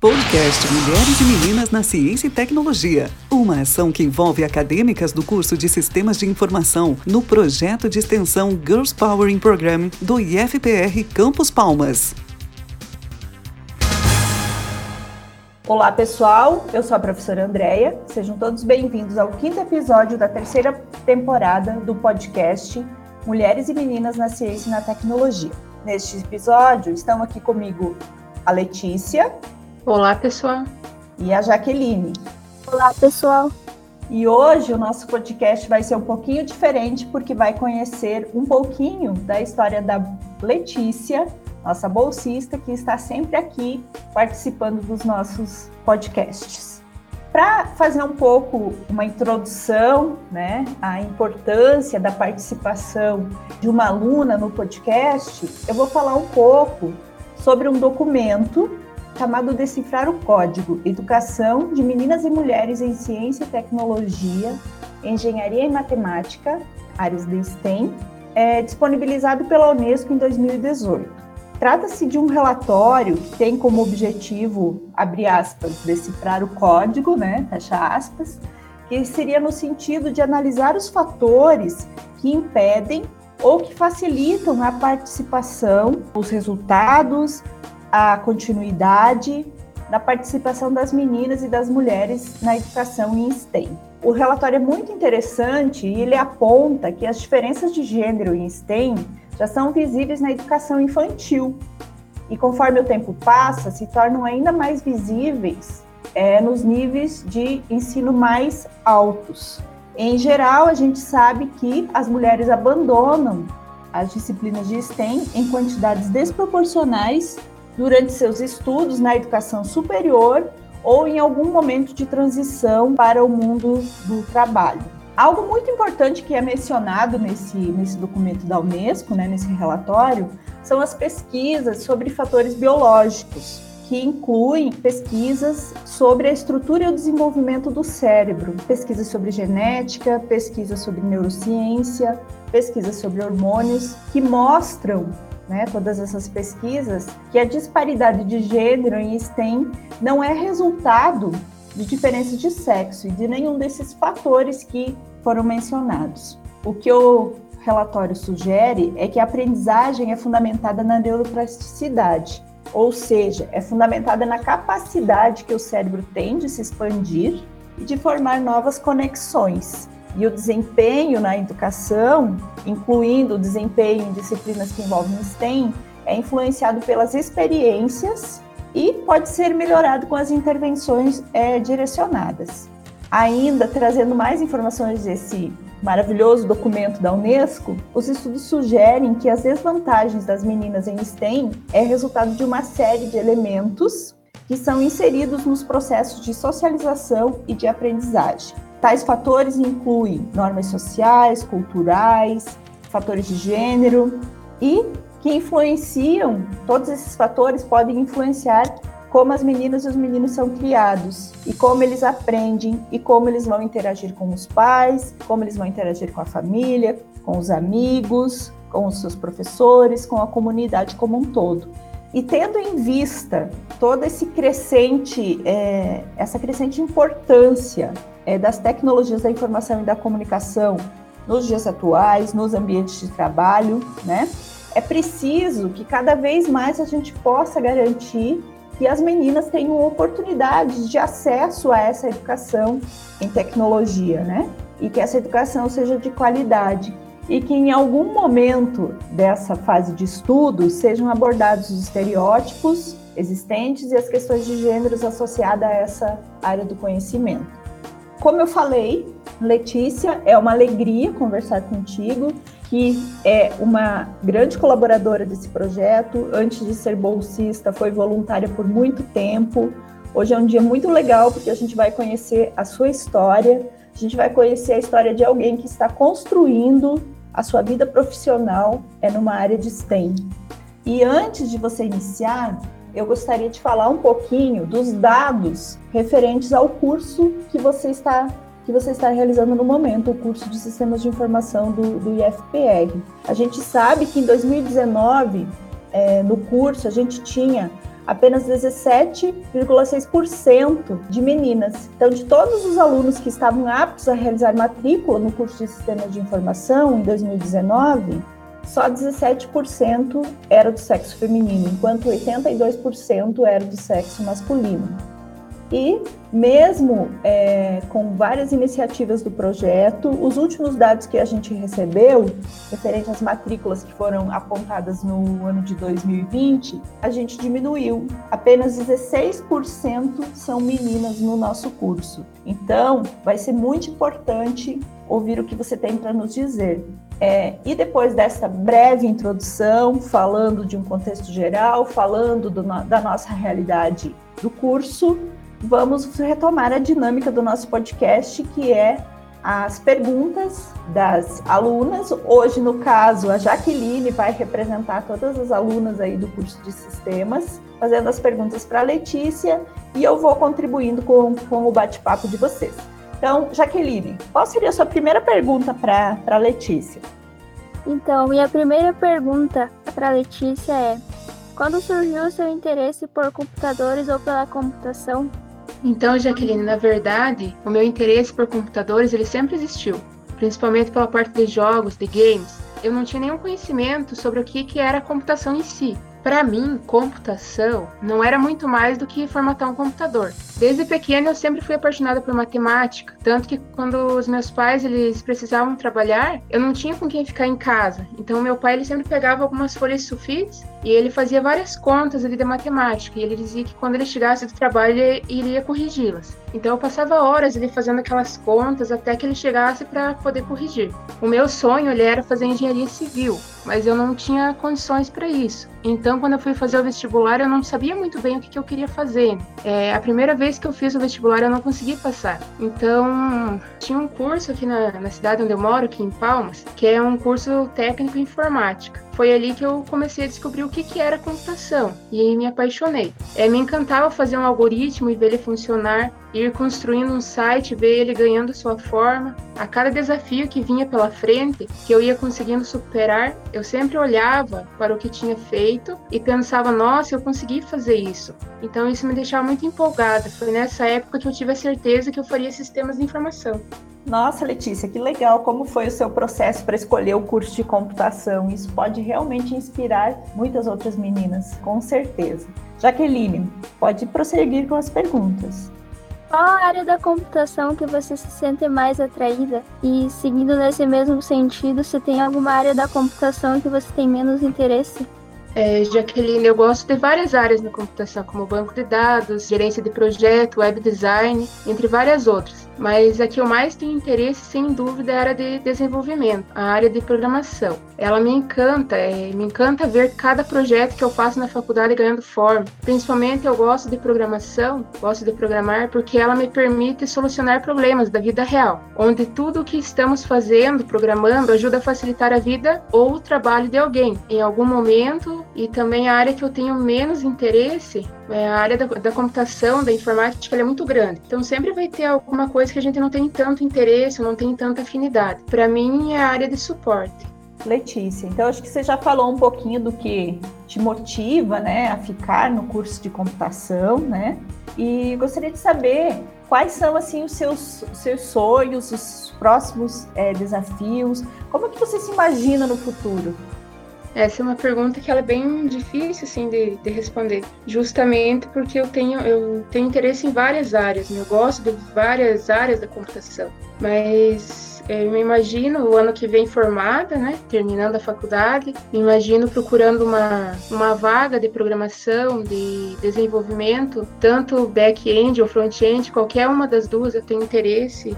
Podcast Mulheres e Meninas na Ciência e Tecnologia. Uma ação que envolve acadêmicas do curso de Sistemas de Informação no projeto de extensão Girls Powering Program do IFPR Campus Palmas. Olá, pessoal. Eu sou a professora Andréia. Sejam todos bem-vindos ao quinto episódio da terceira temporada do podcast Mulheres e Meninas na Ciência e na Tecnologia. Neste episódio, estão aqui comigo a Letícia. Olá, pessoal. E a Jaqueline. Olá, pessoal. E hoje o nosso podcast vai ser um pouquinho diferente, porque vai conhecer um pouquinho da história da Letícia, nossa bolsista, que está sempre aqui participando dos nossos podcasts. Para fazer um pouco uma introdução, né, à importância da participação de uma aluna no podcast, eu vou falar um pouco sobre um documento chamado Decifrar o Código: Educação de Meninas e Mulheres em Ciência e Tecnologia, Engenharia e Matemática, áreas de STEM, é disponibilizado pela Unesco em 2018. Trata-se de um relatório que tem como objetivo, abre aspas, decifrar o código, né, fecha aspas, que seria no sentido de analisar os fatores que impedem ou que facilitam a participação, os resultados, a continuidade na participação das meninas e das mulheres na educação em STEM. O relatório é muito interessante e ele aponta que as diferenças de gênero em STEM já são visíveis na educação infantil e, conforme o tempo passa, se tornam ainda mais visíveis é, nos níveis de ensino mais altos. Em geral, a gente sabe que as mulheres abandonam as disciplinas de STEM em quantidades desproporcionais durante seus estudos na educação superior ou em algum momento de transição para o mundo do trabalho. Algo muito importante que é mencionado nesse, nesse documento da Unesco, né, nesse relatório, são as pesquisas sobre fatores biológicos, que incluem pesquisas sobre a estrutura e o desenvolvimento do cérebro, pesquisas sobre genética, pesquisas sobre neurociência, pesquisas sobre hormônios, que mostram né, todas essas pesquisas, que a disparidade de gênero em STEM não é resultado de diferença de sexo e de nenhum desses fatores que foram mencionados. O que o relatório sugere é que a aprendizagem é fundamentada na neuroplasticidade, ou seja, é fundamentada na capacidade que o cérebro tem de se expandir e de formar novas conexões. E o desempenho na educação, incluindo o desempenho em disciplinas que envolvem STEM, é influenciado pelas experiências e pode ser melhorado com as intervenções é, direcionadas. Ainda trazendo mais informações desse maravilhoso documento da Unesco, os estudos sugerem que as desvantagens das meninas em STEM é resultado de uma série de elementos que são inseridos nos processos de socialização e de aprendizagem. Tais fatores incluem normas sociais, culturais, fatores de gênero e que influenciam, todos esses fatores podem influenciar como as meninas e os meninos são criados e como eles aprendem e como eles vão interagir com os pais, como eles vão interagir com a família, com os amigos, com os seus professores, com a comunidade como um todo. E tendo em vista toda esse crescente, é, essa crescente importância é, das tecnologias da informação e da comunicação nos dias atuais, nos ambientes de trabalho, né? É preciso que cada vez mais a gente possa garantir que as meninas tenham oportunidades de acesso a essa educação em tecnologia, né? E que essa educação seja de qualidade e que em algum momento dessa fase de estudo sejam abordados os estereótipos existentes e as questões de gêneros associadas a essa área do conhecimento. Como eu falei, Letícia, é uma alegria conversar contigo, que é uma grande colaboradora desse projeto. Antes de ser bolsista, foi voluntária por muito tempo. Hoje é um dia muito legal porque a gente vai conhecer a sua história, a gente vai conhecer a história de alguém que está construindo a sua vida profissional é numa área de STEM. E antes de você iniciar, eu gostaria de falar um pouquinho dos dados referentes ao curso que você está que você está realizando no momento, o curso de Sistemas de Informação do, do IFPR. A gente sabe que em 2019, é, no curso, a gente tinha apenas 17,6% de meninas. Então, de todos os alunos que estavam aptos a realizar matrícula no curso de Sistemas de Informação em 2019, só 17% era do sexo feminino, enquanto 82% era do sexo masculino. E mesmo é, com várias iniciativas do projeto, os últimos dados que a gente recebeu, referente às matrículas que foram apontadas no ano de 2020, a gente diminuiu. Apenas 16% são meninas no nosso curso. Então, vai ser muito importante ouvir o que você tem para nos dizer. É, e depois dessa breve introdução, falando de um contexto geral, falando do, da nossa realidade do curso, vamos retomar a dinâmica do nosso podcast, que é as perguntas das alunas. Hoje, no caso, a Jaqueline vai representar todas as alunas aí do curso de sistemas, fazendo as perguntas para a Letícia, e eu vou contribuindo com, com o bate-papo de vocês. Então, Jaqueline, qual seria a sua primeira pergunta para a Letícia? Então, minha primeira pergunta para a Letícia é: quando surgiu o seu interesse por computadores ou pela computação? Então, Jaqueline, na verdade, o meu interesse por computadores ele sempre existiu, principalmente pela parte de jogos, de games. Eu não tinha nenhum conhecimento sobre o que, que era a computação em si. Para mim, computação não era muito mais do que formatar um computador. Desde pequena eu sempre fui apaixonada por matemática, tanto que quando os meus pais eles precisavam trabalhar, eu não tinha com quem ficar em casa. Então meu pai ele sempre pegava algumas folhas sulfites e ele fazia várias contas ali da matemática e ele dizia que quando ele chegasse do trabalho ele iria corrigi-las. Então eu passava horas ali fazendo aquelas contas até que ele chegasse para poder corrigir. O meu sonho ele era fazer engenharia civil, mas eu não tinha condições para isso. Então quando eu fui fazer o vestibular eu não sabia muito bem o que, que eu queria fazer. É, a primeira vez vez que eu fiz o vestibular, eu não consegui passar. Então, tinha um curso aqui na, na cidade onde eu moro, aqui em Palmas, que é um curso técnico em informática foi ali que eu comecei a descobrir o que, que era computação e me apaixonei. É, me encantava fazer um algoritmo e ver ele funcionar, ir construindo um site, ver ele ganhando sua forma. A cada desafio que vinha pela frente, que eu ia conseguindo superar, eu sempre olhava para o que tinha feito e pensava: nossa, eu consegui fazer isso. Então isso me deixava muito empolgada. Foi nessa época que eu tive a certeza que eu faria sistemas de informação. Nossa, Letícia, que legal! Como foi o seu processo para escolher o curso de computação? Isso pode realmente inspirar muitas outras meninas, com certeza. Jaqueline, pode prosseguir com as perguntas. Qual a área da computação que você se sente mais atraída? E seguindo nesse mesmo sentido, se tem alguma área da computação que você tem menos interesse? É, Jaqueline, eu gosto de várias áreas na computação, como banco de dados, gerência de projeto, web design, entre várias outras mas a que eu mais tenho interesse, sem dúvida, é a área de desenvolvimento, a área de programação. Ela me encanta, é, me encanta ver cada projeto que eu faço na faculdade ganhando forma. Principalmente eu gosto de programação, gosto de programar porque ela me permite solucionar problemas da vida real, onde tudo o que estamos fazendo, programando, ajuda a facilitar a vida ou o trabalho de alguém em algum momento. E também a área que eu tenho menos interesse é a área da, da computação, da informática, é muito grande. Então sempre vai ter alguma coisa que a gente não tem tanto interesse, não tem tanta afinidade. Para mim é a área de suporte. Letícia, então acho que você já falou um pouquinho do que te motiva, né, a ficar no curso de computação, né? E gostaria de saber quais são assim os seus, seus sonhos, os próximos é, desafios, como é que você se imagina no futuro? Essa é uma pergunta que ela é bem difícil assim de, de, responder, justamente porque eu tenho eu tenho interesse em várias áreas, né? eu gosto de várias áreas da computação, mas é, eu me imagino o ano que vem formada, né, terminando a faculdade, me imagino procurando uma uma vaga de programação, de desenvolvimento, tanto back-end ou front-end, qualquer uma das duas eu tenho interesse.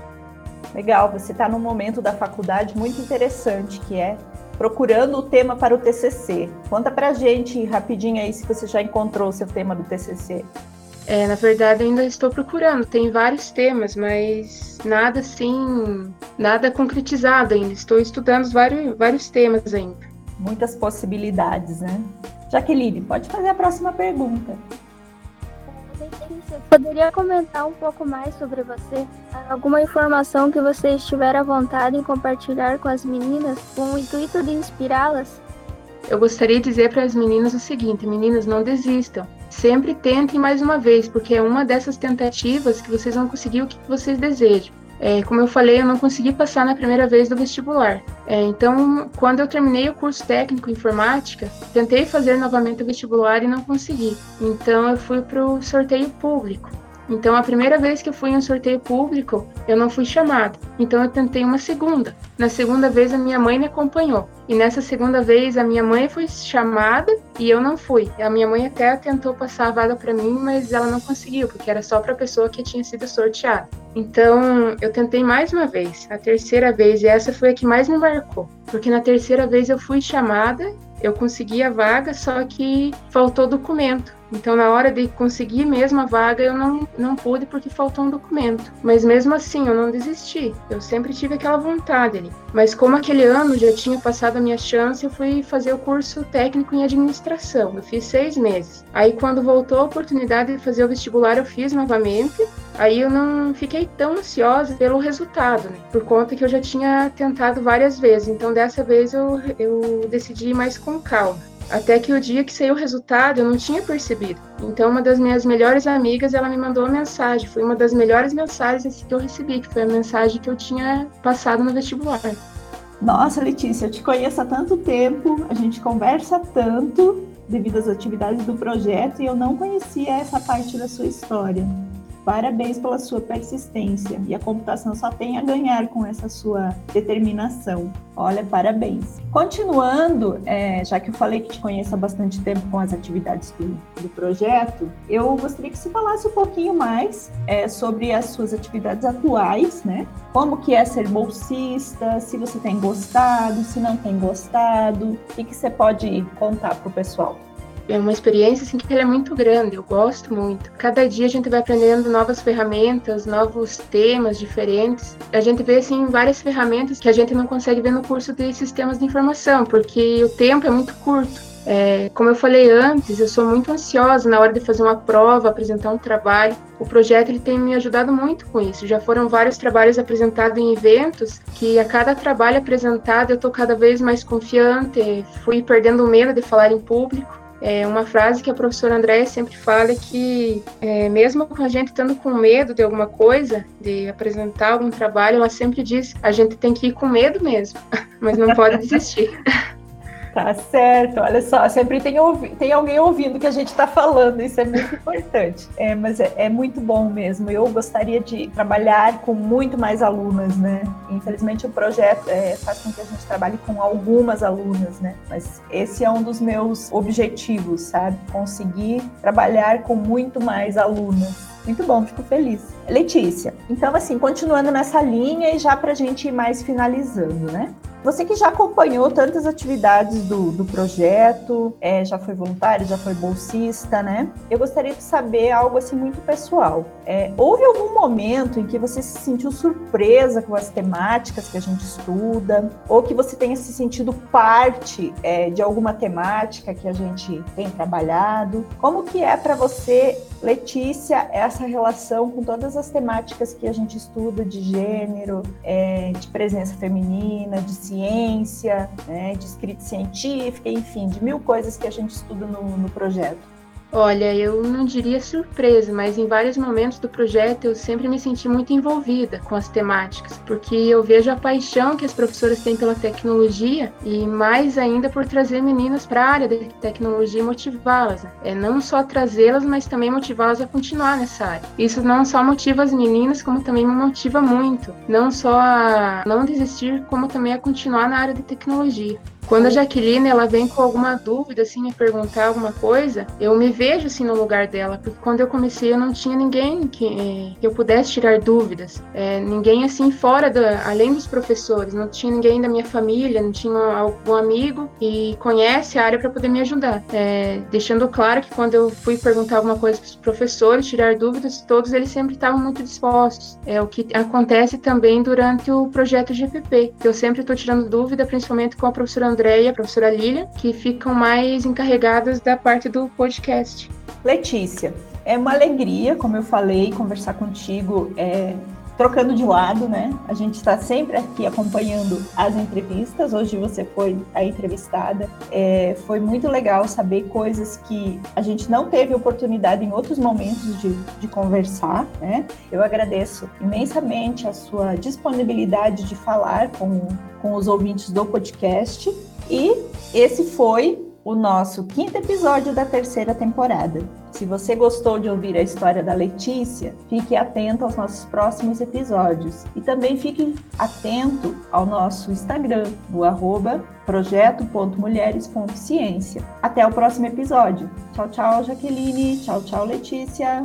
Legal, você está num momento da faculdade muito interessante, que é procurando o tema para o TCC. Conta pra gente rapidinho aí se você já encontrou o seu tema do TCC. É, na verdade, ainda estou procurando. Tem vários temas, mas nada assim, nada concretizado ainda. Estou estudando vários, vários temas ainda. Muitas possibilidades, né? Jaqueline, pode fazer a próxima pergunta. Poderia comentar um pouco mais sobre você? Alguma informação que você estiver à vontade em compartilhar com as meninas com o intuito de inspirá-las? Eu gostaria de dizer para as meninas o seguinte: meninas, não desistam. sempre tentem mais uma vez, porque é uma dessas tentativas que vocês vão conseguir o que vocês desejam. É, como eu falei, eu não consegui passar na primeira vez do vestibular. É, então, quando eu terminei o curso técnico em informática, tentei fazer novamente o vestibular e não consegui. Então, eu fui para o sorteio público. Então, a primeira vez que eu fui em um sorteio público, eu não fui chamada. Então, eu tentei uma segunda. Na segunda vez, a minha mãe me acompanhou. E nessa segunda vez, a minha mãe foi chamada e eu não fui. A minha mãe até tentou passar a vaga para mim, mas ela não conseguiu, porque era só para a pessoa que tinha sido sorteada. Então, eu tentei mais uma vez, a terceira vez, e essa foi a que mais me marcou. Porque na terceira vez eu fui chamada, eu consegui a vaga, só que faltou documento. Então, na hora de conseguir mesmo a vaga, eu não, não pude porque faltou um documento. Mas mesmo assim, eu não desisti. Eu sempre tive aquela vontade ali. Mas como aquele ano já tinha passado a minha chance, eu fui fazer o curso técnico em administração. Eu fiz seis meses. Aí, quando voltou a oportunidade de fazer o vestibular, eu fiz novamente. Aí eu não fiquei tão ansiosa pelo resultado, né? Por conta que eu já tinha tentado várias vezes. Então, dessa vez eu, eu decidi mais com calma. Até que o dia que saiu o resultado, eu não tinha percebido. Então, uma das minhas melhores amigas, ela me mandou uma mensagem. Foi uma das melhores mensagens que eu recebi, que foi a mensagem que eu tinha passado no vestibular. Nossa, Letícia, eu te conheço há tanto tempo, a gente conversa tanto devido às atividades do projeto e eu não conhecia essa parte da sua história. Parabéns pela sua persistência e a computação só tem a ganhar com essa sua determinação. Olha, parabéns. Continuando, é, já que eu falei que te conheço há bastante tempo com as atividades do, do projeto, eu gostaria que você falasse um pouquinho mais é, sobre as suas atividades atuais, né? Como que é ser bolsista, se você tem gostado, se não tem gostado, o que, que você pode contar para o pessoal? É uma experiência assim que ela é muito grande, eu gosto muito. Cada dia a gente vai aprendendo novas ferramentas, novos temas diferentes. A gente vê assim várias ferramentas que a gente não consegue ver no curso de sistemas de informação, porque o tempo é muito curto. É, como eu falei antes, eu sou muito ansiosa na hora de fazer uma prova, apresentar um trabalho. O projeto ele tem me ajudado muito com isso. Já foram vários trabalhos apresentados em eventos que a cada trabalho apresentado eu estou cada vez mais confiante, fui perdendo o medo de falar em público. É uma frase que a professora Andréia sempre fala que, é, mesmo a gente estando com medo de alguma coisa, de apresentar algum trabalho, ela sempre diz: a gente tem que ir com medo mesmo, mas não pode desistir. Tá certo, olha só, sempre tem, tem alguém ouvindo que a gente está falando, isso é muito importante. É, mas é, é, muito bom mesmo. Eu gostaria de trabalhar com muito mais alunas, né? Infelizmente o projeto é, faz com que a gente trabalhe com algumas alunas, né? Mas esse é um dos meus objetivos, sabe? Conseguir trabalhar com muito mais alunas. Muito bom, fico feliz. Letícia, então assim, continuando nessa linha e já para a gente ir mais finalizando, né? Você que já acompanhou tantas atividades do, do projeto, é, já foi voluntário, já foi bolsista, né? Eu gostaria de saber algo assim muito pessoal. É, houve algum momento em que você se sentiu surpresa com as temáticas que a gente estuda, ou que você tenha se sentido parte é, de alguma temática que a gente tem trabalhado? Como que é para você, Letícia, essa relação com todas as temáticas que a gente estuda de gênero, é, de presença feminina, de né, de escrita científica, enfim, de mil coisas que a gente estuda no, no projeto. Olha, eu não diria surpresa, mas em vários momentos do projeto eu sempre me senti muito envolvida com as temáticas, porque eu vejo a paixão que as professoras têm pela tecnologia e mais ainda por trazer meninas para a área da tecnologia e motivá-las. Né? É não só trazê-las, mas também motivá-las a continuar nessa área. Isso não só motiva as meninas, como também me motiva muito, não só a não desistir, como também a continuar na área de tecnologia. Quando a Jaqueline ela vem com alguma dúvida, assim, me perguntar alguma coisa, eu me vejo assim no lugar dela, porque quando eu comecei eu não tinha ninguém que, que eu pudesse tirar dúvidas, é, ninguém assim fora da, além dos professores, não tinha ninguém da minha família, não tinha algum amigo que conhece a área para poder me ajudar. É, deixando claro que quando eu fui perguntar alguma coisa para os professores, tirar dúvidas, todos eles sempre estavam muito dispostos. É o que acontece também durante o projeto GPP, que eu sempre estou tirando dúvida, principalmente com a professora e a professora Lilia, que ficam mais encarregadas da parte do podcast. Letícia, é uma alegria, como eu falei, conversar contigo. É, trocando de lado, né? A gente está sempre aqui acompanhando as entrevistas. Hoje você foi a entrevistada. É, foi muito legal saber coisas que a gente não teve oportunidade em outros momentos de, de conversar, né? Eu agradeço imensamente a sua disponibilidade de falar com, com os ouvintes do podcast. E esse foi o nosso quinto episódio da terceira temporada. Se você gostou de ouvir a história da Letícia, fique atento aos nossos próximos episódios. E também fique atento ao nosso Instagram, no arroba projeto.mulheres.ciência. Até o próximo episódio. Tchau, tchau, Jaqueline. Tchau, tchau, Letícia.